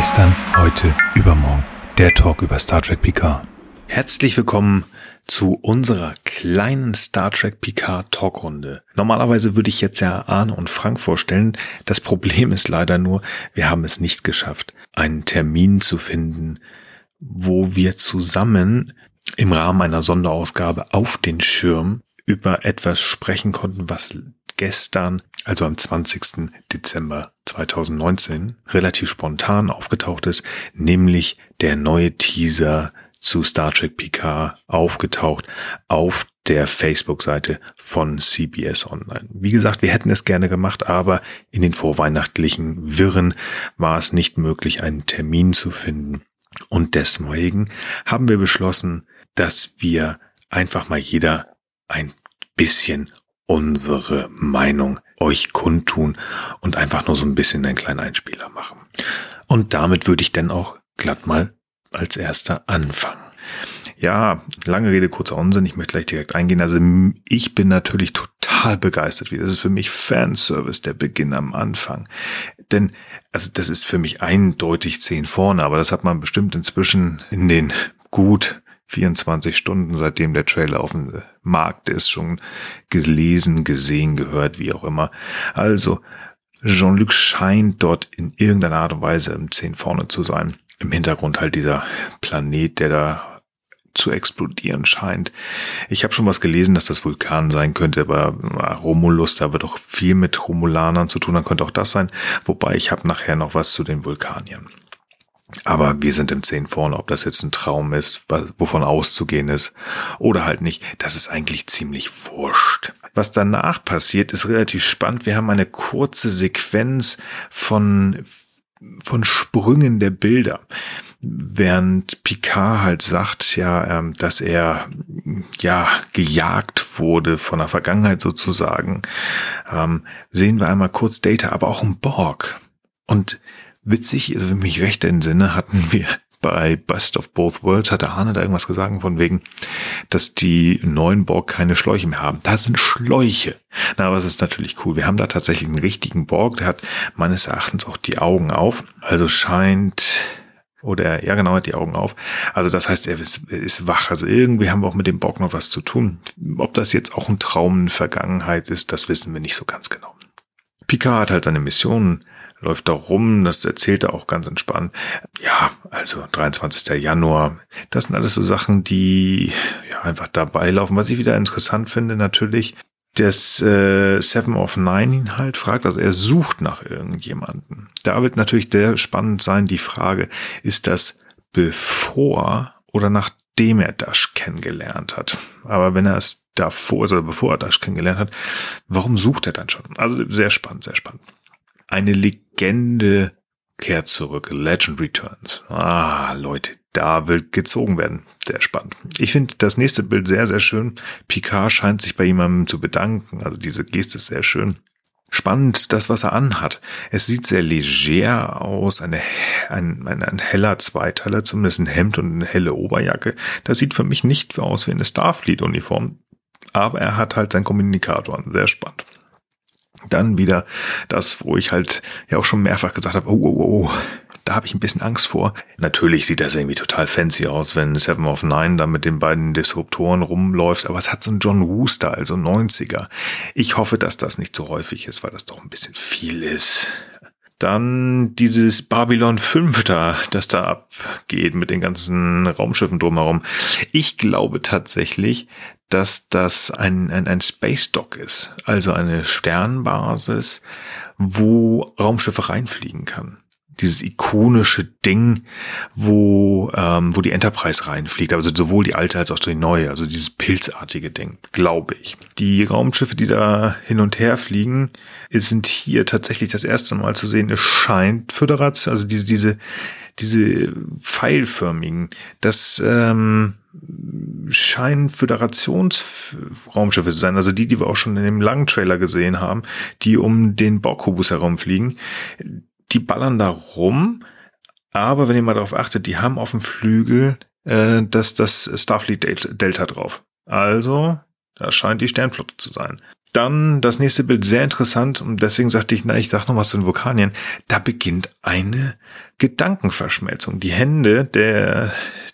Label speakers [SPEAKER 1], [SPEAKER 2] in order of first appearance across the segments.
[SPEAKER 1] Gestern, heute, übermorgen. Der Talk über Star Trek Picard. Herzlich willkommen zu unserer kleinen Star Trek Picard Talkrunde. Normalerweise würde ich jetzt ja Arne und Frank vorstellen. Das Problem ist leider nur, wir haben es nicht geschafft, einen Termin zu finden, wo wir zusammen im Rahmen einer Sonderausgabe auf den Schirm über etwas sprechen konnten, was gestern, also am 20. Dezember 2019, relativ spontan aufgetaucht ist, nämlich der neue Teaser zu Star Trek Picard aufgetaucht auf der Facebook-Seite von CBS Online. Wie gesagt, wir hätten es gerne gemacht, aber in den vorweihnachtlichen Wirren war es nicht möglich, einen Termin zu finden. Und deswegen haben wir beschlossen, dass wir einfach mal jeder ein bisschen unsere Meinung euch kundtun und einfach nur so ein bisschen einen kleinen Einspieler machen. Und damit würde ich dann auch glatt mal als erster anfangen. Ja, lange Rede, kurzer Unsinn. Ich möchte gleich direkt eingehen. Also ich bin natürlich total begeistert. Das ist für mich Fanservice, der Beginn am Anfang. Denn, also das ist für mich eindeutig zehn vorne, aber das hat man bestimmt inzwischen in den gut 24 Stunden, seitdem der Trailer auf dem Markt ist, schon gelesen, gesehen, gehört, wie auch immer. Also, Jean-Luc scheint dort in irgendeiner Art und Weise im Zehn vorne zu sein im Hintergrund halt dieser Planet, der da zu explodieren scheint. Ich habe schon was gelesen, dass das Vulkan sein könnte, aber Romulus, da wird doch viel mit Romulanern zu tun, dann könnte auch das sein. Wobei ich habe nachher noch was zu den Vulkaniern. Aber wir sind im Zehn vorne, ob das jetzt ein Traum ist, wovon auszugehen ist oder halt nicht, das ist eigentlich ziemlich wurscht. Was danach passiert, ist relativ spannend. Wir haben eine kurze Sequenz von von Sprüngen der Bilder. Während Picard halt sagt, ja, ähm, dass er ja gejagt wurde von der Vergangenheit sozusagen, ähm, sehen wir einmal kurz Data, aber auch ein Borg. Und witzig, also wenn ich mich recht entsinne, hatten wir bei Best of Both Worlds hatte Arne da irgendwas gesagt von wegen, dass die neuen Borg keine Schläuche mehr haben. Da sind Schläuche. Na, aber es ist natürlich cool. Wir haben da tatsächlich einen richtigen Borg, der hat meines Erachtens auch die Augen auf. Also scheint oder ja genau, hat die Augen auf. Also das heißt, er ist, ist, wach. Also irgendwie haben wir auch mit dem Borg noch was zu tun. Ob das jetzt auch ein Traum in Vergangenheit ist, das wissen wir nicht so ganz genau. Picard hat halt seine Mission läuft da rum, das erzählt er auch ganz entspannt. Ja, also 23. Januar, das sind alles so Sachen, die ja einfach dabei laufen. Was ich wieder interessant finde, natürlich, dass äh, Seven of Nine ihn halt fragt, also er sucht nach irgendjemanden. Da wird natürlich der spannend sein, die Frage, ist das bevor oder nachdem er Dash kennengelernt hat? Aber wenn er es davor, also bevor er Dash kennengelernt hat, warum sucht er dann schon? Also sehr spannend, sehr spannend. Eine Legende kehrt zurück. Legend Returns. Ah, Leute, da will gezogen werden. Sehr spannend. Ich finde das nächste Bild sehr, sehr schön. Picard scheint sich bei jemandem zu bedanken. Also diese Geste ist sehr schön. Spannend, das, was er anhat. Es sieht sehr leger aus, eine, ein, ein, ein heller Zweiteiler, zumindest ein Hemd und eine helle Oberjacke. Das sieht für mich nicht aus wie eine Starfleet-Uniform. Aber er hat halt seinen Kommunikator an. Sehr spannend. Dann wieder das, wo ich halt ja auch schon mehrfach gesagt habe, oh, oh, oh, oh da habe ich ein bisschen Angst vor. Natürlich sieht das irgendwie total fancy aus, wenn Seven of Nine da mit den beiden Disruptoren rumläuft, aber es hat so einen John Woo-Style, also 90er. Ich hoffe, dass das nicht so häufig ist, weil das doch ein bisschen viel ist. Dann dieses Babylon 5 da, das da abgeht mit den ganzen Raumschiffen drumherum. Ich glaube tatsächlich, dass das ein, ein, ein Space Dock ist, also eine Sternbasis, wo Raumschiffe reinfliegen kann dieses ikonische Ding, wo, ähm, wo die Enterprise reinfliegt, also sowohl die alte als auch die neue, also dieses pilzartige Ding, glaube ich. Die Raumschiffe, die da hin und her fliegen, sind hier tatsächlich das erste Mal zu sehen. Es scheint Föderation, also diese, diese, diese pfeilförmigen, das ähm, scheinen Föderationsraumschiffe zu sein, also die, die wir auch schon in dem langen Trailer gesehen haben, die um den Borgkubus herumfliegen. Die ballern da rum, aber wenn ihr mal darauf achtet, die haben auf dem Flügel äh, das, das Starfleet Delta drauf. Also, da scheint die Sternflotte zu sein. Dann das nächste Bild sehr interessant und deswegen sagte ich, na, ich sag noch was zu den Vulkanien. Da beginnt eine Gedankenverschmelzung. Die Hände der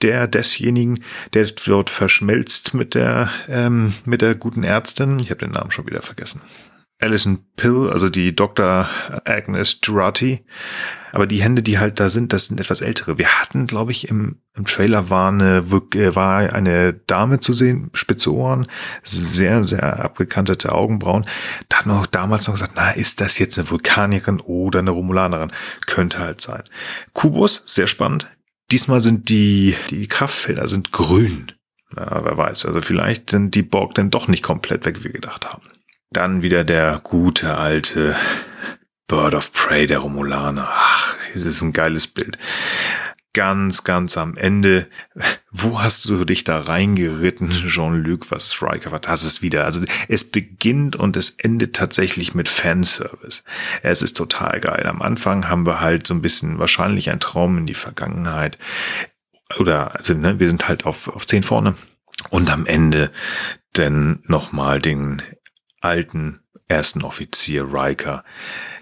[SPEAKER 1] der desjenigen, der dort verschmelzt mit der ähm, mit der guten Ärztin. Ich habe den Namen schon wieder vergessen. Alison Pill, also die Dr. Agnes Durati. Aber die Hände, die halt da sind, das sind etwas ältere. Wir hatten, glaube ich, im, im Trailer war eine, äh, war eine Dame zu sehen, spitze Ohren, sehr, sehr abgekantete Augenbrauen. Da hat man auch damals noch gesagt, na, ist das jetzt eine Vulkanierin oder eine Romulanerin? Könnte halt sein. Kubus, sehr spannend. Diesmal sind die, die Kraftfelder sind grün. Ja, wer weiß. Also vielleicht sind die Borg dann doch nicht komplett weg, wie wir gedacht haben. Dann wieder der gute alte Bird of Prey der Romulaner. Ach, es ist ein geiles Bild. Ganz, ganz am Ende. Wo hast du dich da reingeritten, Jean-Luc, was Striker war? Das ist wieder. Also es beginnt und es endet tatsächlich mit Fanservice. Es ist total geil. Am Anfang haben wir halt so ein bisschen wahrscheinlich ein Traum in die Vergangenheit. Oder, also, ne, wir sind halt auf, auf zehn vorne. Und am Ende denn nochmal den alten ersten Offizier Riker,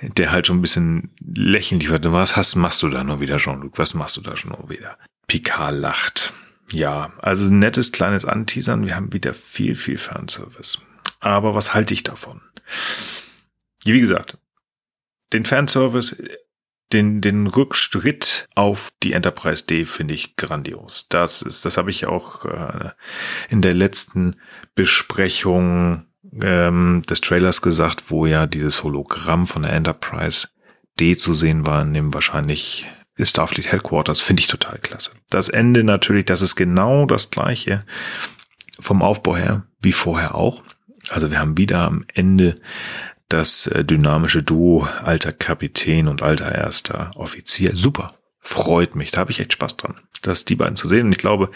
[SPEAKER 1] der halt schon ein bisschen lächelnd wird. Was hast, machst du da nur wieder, Jean-Luc? Was machst du da schon nur wieder? Picard lacht. Ja, also nettes kleines Anteasern. Wir haben wieder viel, viel Fanservice. Aber was halte ich davon? Wie gesagt, den Fanservice, den, den Rückschritt auf die Enterprise D finde ich grandios. Das ist, das habe ich auch äh, in der letzten Besprechung ähm, des Trailers gesagt, wo ja dieses Hologramm von der Enterprise D zu sehen war, in dem wahrscheinlich Starfleet Headquarters, finde ich total klasse. Das Ende natürlich, das ist genau das gleiche vom Aufbau her wie vorher auch. Also wir haben wieder am Ende das äh, dynamische Duo alter Kapitän und alter erster Offizier. Super, freut mich. Da habe ich echt Spaß dran, das die beiden zu sehen. Und ich glaube,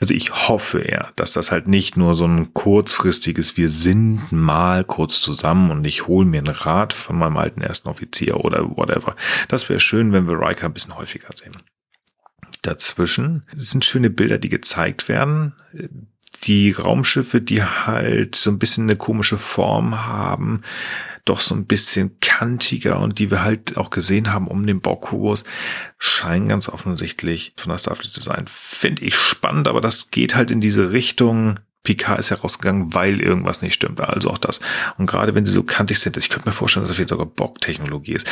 [SPEAKER 1] also ich hoffe eher, dass das halt nicht nur so ein kurzfristiges, wir sind mal kurz zusammen und ich hole mir einen Rat von meinem alten ersten Offizier oder whatever. Das wäre schön, wenn wir Riker ein bisschen häufiger sehen. Dazwischen sind schöne Bilder, die gezeigt werden die Raumschiffe, die halt so ein bisschen eine komische Form haben, doch so ein bisschen kantiger und die wir halt auch gesehen haben um den Borgkubus, scheinen ganz offensichtlich von der Starfleet zu sein. Finde ich spannend, aber das geht halt in diese Richtung. Picard ist herausgegangen, weil irgendwas nicht stimmt. Also auch das. Und gerade wenn sie so kantig sind, ich könnte mir vorstellen, dass das vielleicht sogar Borg-Technologie ist.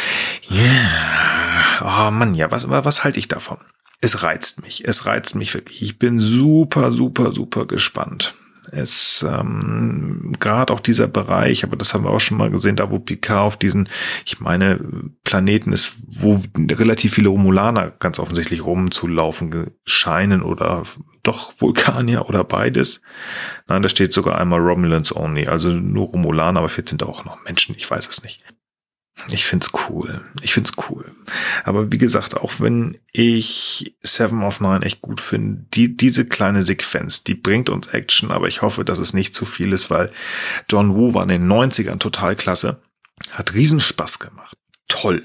[SPEAKER 1] Ja, yeah. oh Mann, ja, was, was halte ich davon? es reizt mich. Es reizt mich wirklich. Ich bin super, super, super gespannt. Es ähm, gerade auch dieser Bereich, aber das haben wir auch schon mal gesehen, da wo Picard auf diesen, ich meine, Planeten ist, wo relativ viele Romulaner ganz offensichtlich rumzulaufen scheinen oder doch Vulkanier oder beides. Nein, da steht sogar einmal Romulans only, also nur Romulaner, aber vielleicht sind da auch noch Menschen, ich weiß es nicht. Ich find's cool. Ich find's cool. Aber wie gesagt, auch wenn ich Seven of Nine echt gut finde, die, diese kleine Sequenz, die bringt uns Action, aber ich hoffe, dass es nicht zu viel ist, weil John Woo war in den 90ern total klasse. Hat Riesenspaß gemacht. Toll.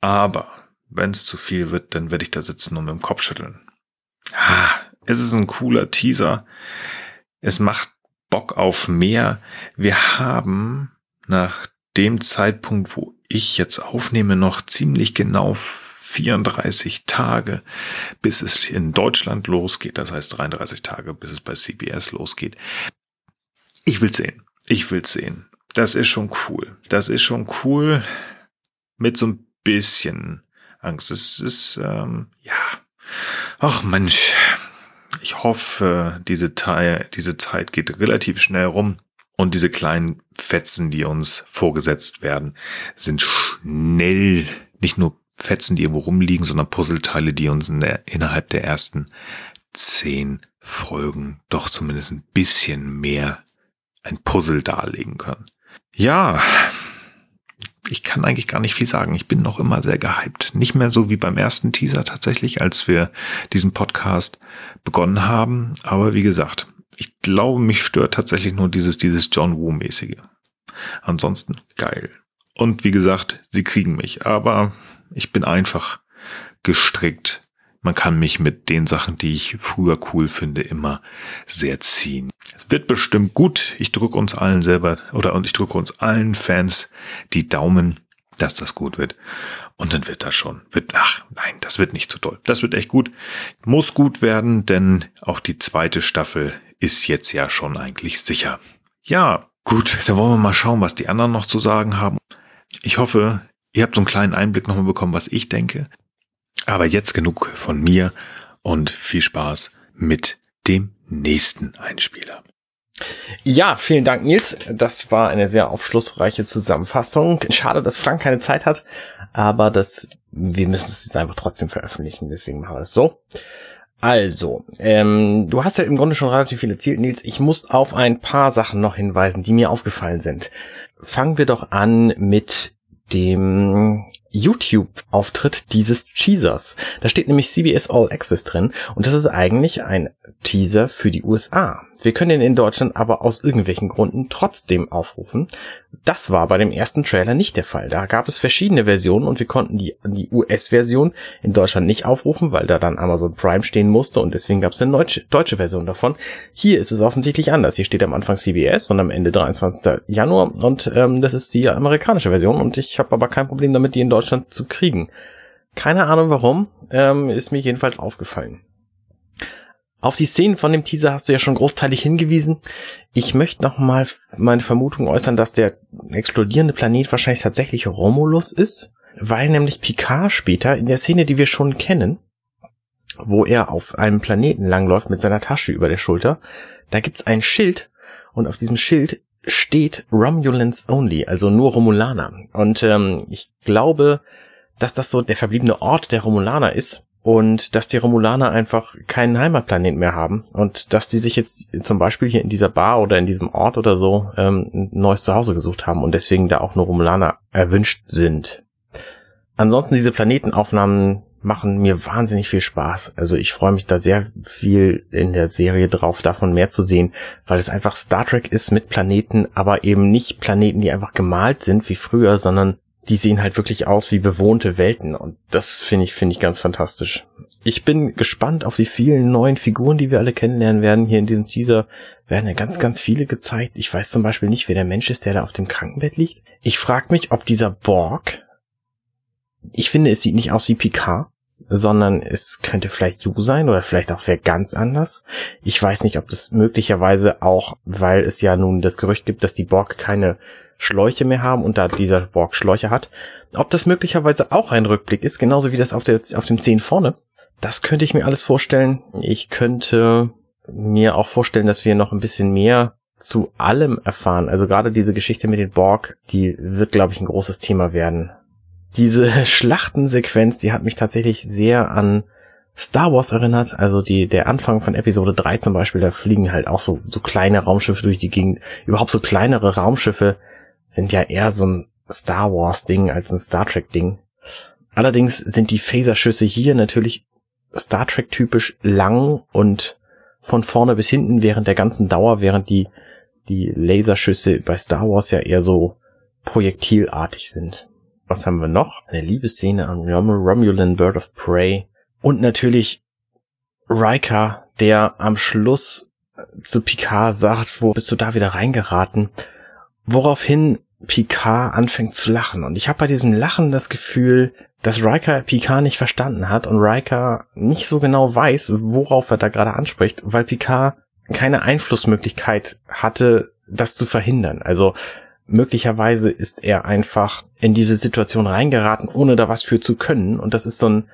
[SPEAKER 1] Aber wenn es zu viel wird, dann werde ich da sitzen und mit dem Kopf schütteln. Ah, es ist ein cooler Teaser. Es macht Bock auf mehr. Wir haben nach dem Zeitpunkt, wo ich jetzt aufnehme, noch ziemlich genau 34 Tage, bis es in Deutschland losgeht. Das heißt 33 Tage, bis es bei CBS losgeht. Ich will sehen. Ich will sehen. Das ist schon cool. Das ist schon cool mit so ein bisschen Angst. Es ist, ähm, ja. Ach Mensch. Ich hoffe, diese, Teil, diese Zeit geht relativ schnell rum. Und diese kleinen Fetzen, die uns vorgesetzt werden, sind schnell nicht nur Fetzen, die irgendwo rumliegen, sondern Puzzleteile, die uns in der, innerhalb der ersten zehn Folgen doch zumindest ein bisschen mehr ein Puzzle darlegen können. Ja, ich kann eigentlich gar nicht viel sagen. Ich bin noch immer sehr gehypt. Nicht mehr so wie beim ersten Teaser tatsächlich, als wir diesen Podcast begonnen haben. Aber wie gesagt, ich glaube, mich stört tatsächlich nur dieses, dieses John Woo-mäßige. Ansonsten geil. Und wie gesagt, sie kriegen mich, aber ich bin einfach gestrickt. Man kann mich mit den Sachen, die ich früher cool finde, immer sehr ziehen. Es wird bestimmt gut. Ich drücke uns allen selber oder und ich drücke uns allen Fans die Daumen, dass das gut wird. Und dann wird das schon. Wird, ach, nein, das wird nicht so toll. Das wird echt gut. Muss gut werden, denn auch die zweite Staffel ist jetzt ja schon eigentlich sicher. Ja, gut, dann wollen wir mal schauen, was die anderen noch zu sagen haben. Ich hoffe, ihr habt so einen kleinen Einblick nochmal bekommen, was ich denke. Aber jetzt genug von mir und viel Spaß mit dem nächsten Einspieler.
[SPEAKER 2] Ja, vielen Dank, Nils. Das war eine sehr aufschlussreiche Zusammenfassung. Schade, dass Frank keine Zeit hat, aber das, wir müssen es jetzt einfach trotzdem veröffentlichen, deswegen machen wir es so. Also, ähm, du hast ja im Grunde schon relativ viel erzählt, Nils. Ich muss auf ein paar Sachen noch hinweisen, die mir aufgefallen sind. Fangen wir doch an mit dem YouTube-Auftritt dieses Teasers. Da steht nämlich CBS All Access drin und das ist eigentlich ein Teaser für die USA. Wir können ihn in Deutschland aber aus irgendwelchen Gründen trotzdem aufrufen. Das war bei dem ersten Trailer nicht der Fall. Da gab es verschiedene Versionen und wir konnten die, die US-Version in Deutschland nicht aufrufen, weil da dann Amazon Prime stehen musste und deswegen gab es eine deutsche, deutsche Version davon. Hier ist es offensichtlich anders. Hier steht am Anfang CBS und am Ende 23. Januar und ähm, das ist die amerikanische Version und ich habe aber kein Problem damit, die in Deutschland zu kriegen. Keine Ahnung warum, ähm, ist mir jedenfalls aufgefallen. Auf die Szenen von dem Teaser hast du ja schon großteilig hingewiesen. Ich möchte noch mal meine Vermutung äußern, dass der explodierende Planet wahrscheinlich tatsächlich Romulus ist, weil nämlich Picard später in der Szene, die wir schon kennen, wo er auf einem Planeten langläuft mit seiner Tasche über der Schulter, da gibt's ein Schild und auf diesem Schild steht Romulans Only, also nur Romulaner. Und ähm, ich glaube, dass das so der verbliebene Ort der Romulaner ist und dass die Romulaner einfach keinen Heimatplanet mehr haben und dass die sich jetzt zum Beispiel hier in dieser Bar oder in diesem Ort oder so ähm, ein neues Zuhause gesucht haben und deswegen da auch nur Romulaner erwünscht sind. Ansonsten diese Planetenaufnahmen machen mir wahnsinnig viel Spaß. Also ich freue mich da sehr viel in der Serie drauf, davon mehr zu sehen, weil es einfach Star Trek ist mit Planeten, aber eben nicht Planeten, die einfach gemalt sind wie früher, sondern die sehen halt wirklich aus wie bewohnte Welten und das finde ich, finde ich ganz fantastisch. Ich bin gespannt auf die vielen neuen Figuren, die wir alle kennenlernen werden. Hier in diesem Teaser werden ja ganz, ganz viele gezeigt. Ich weiß zum Beispiel nicht, wer der Mensch ist, der da auf dem Krankenbett liegt. Ich frage mich, ob dieser Borg, ich finde, es sieht nicht aus wie Picard, sondern es könnte vielleicht Yu sein oder vielleicht auch wer ganz anders. Ich weiß nicht, ob das möglicherweise auch, weil es ja nun das Gerücht gibt, dass die Borg keine Schläuche mehr haben und da dieser Borg Schläuche hat. Ob das möglicherweise auch ein Rückblick ist, genauso wie das auf, der, auf dem 10 vorne, das könnte ich mir alles vorstellen. Ich könnte mir auch vorstellen, dass wir noch ein bisschen mehr zu allem erfahren. Also gerade diese Geschichte mit den Borg, die wird, glaube ich, ein großes Thema werden. Diese Schlachtensequenz, die hat mich tatsächlich sehr an Star Wars erinnert, also die, der Anfang von Episode 3 zum Beispiel, da fliegen halt auch so, so kleine Raumschiffe durch die Gegend, überhaupt so kleinere Raumschiffe, sind ja eher so ein Star Wars Ding als ein Star Trek Ding. Allerdings sind die Phaserschüsse hier natürlich Star Trek typisch lang und von vorne bis hinten während der ganzen Dauer, während die, die Laserschüsse bei Star Wars ja eher so projektilartig sind. Was haben wir noch? Eine Liebesszene an Romulan Bird of Prey. Und natürlich Riker, der am Schluss zu Picard sagt, wo bist du da wieder reingeraten? Woraufhin Picard anfängt zu lachen. Und ich habe bei diesem Lachen das Gefühl, dass Riker Picard nicht verstanden hat und Riker nicht so genau weiß, worauf er da gerade anspricht, weil Picard keine Einflussmöglichkeit hatte, das zu verhindern. Also möglicherweise ist er einfach in diese Situation reingeraten, ohne da was für zu können. Und das ist so ein,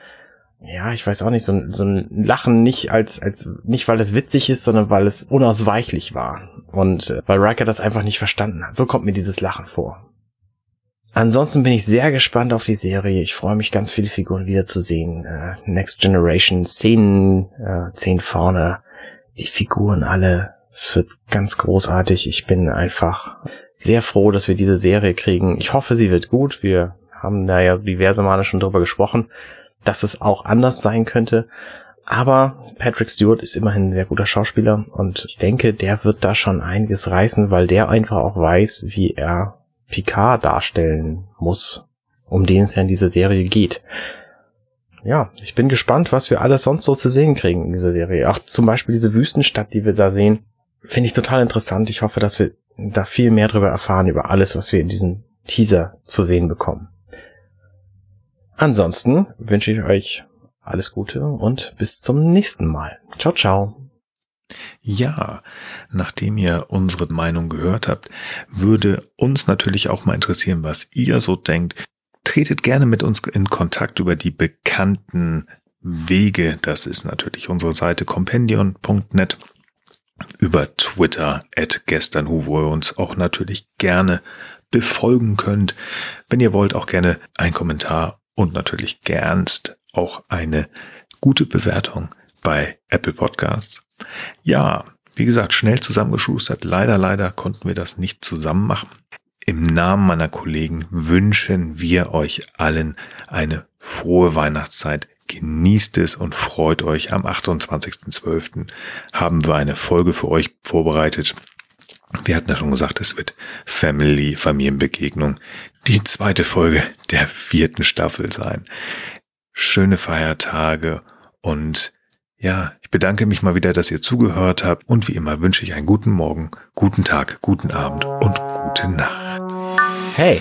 [SPEAKER 2] ja, ich weiß auch nicht, so ein, so ein Lachen nicht als, als, nicht weil es witzig ist, sondern weil es unausweichlich war. Und äh, weil Riker das einfach nicht verstanden hat. So kommt mir dieses Lachen vor. Ansonsten bin ich sehr gespannt auf die Serie. Ich freue mich, ganz viele Figuren wiederzusehen. Äh, Next Generation, Szenen, äh, zehn vorne, die Figuren alle. Es wird ganz großartig. Ich bin einfach sehr froh, dass wir diese Serie kriegen. Ich hoffe, sie wird gut. Wir haben da ja diverse Male schon drüber gesprochen dass es auch anders sein könnte. Aber Patrick Stewart ist immerhin ein sehr guter Schauspieler und ich denke, der wird da schon einiges reißen, weil der einfach auch weiß, wie er Picard darstellen muss, um den es ja in dieser Serie geht. Ja, ich bin gespannt, was wir alles sonst so zu sehen kriegen in dieser Serie. Auch zum Beispiel diese Wüstenstadt, die wir da sehen. Finde ich total interessant. Ich hoffe, dass wir da viel mehr darüber erfahren, über alles, was wir in diesem Teaser zu sehen bekommen. Ansonsten wünsche ich euch alles Gute und bis zum nächsten Mal. Ciao, ciao.
[SPEAKER 1] Ja, nachdem ihr unsere Meinung gehört habt, würde uns natürlich auch mal interessieren, was ihr so denkt. Tretet gerne mit uns in Kontakt über die bekannten Wege. Das ist natürlich unsere Seite compendion.net über Twitter at gesternhu, wo ihr uns auch natürlich gerne befolgen könnt. Wenn ihr wollt, auch gerne ein Kommentar und natürlich gernst auch eine gute Bewertung bei Apple Podcasts. Ja, wie gesagt, schnell zusammengeschustert. Leider, leider konnten wir das nicht zusammen machen. Im Namen meiner Kollegen wünschen wir euch allen eine frohe Weihnachtszeit. Genießt es und freut euch. Am 28.12. haben wir eine Folge für euch vorbereitet. Wir hatten ja schon gesagt, es wird Family, Familienbegegnung, die zweite Folge der vierten Staffel sein. Schöne Feiertage und ja, ich bedanke mich mal wieder, dass ihr zugehört habt und wie immer wünsche ich einen guten Morgen, guten Tag, guten Abend und gute Nacht.
[SPEAKER 2] Hey,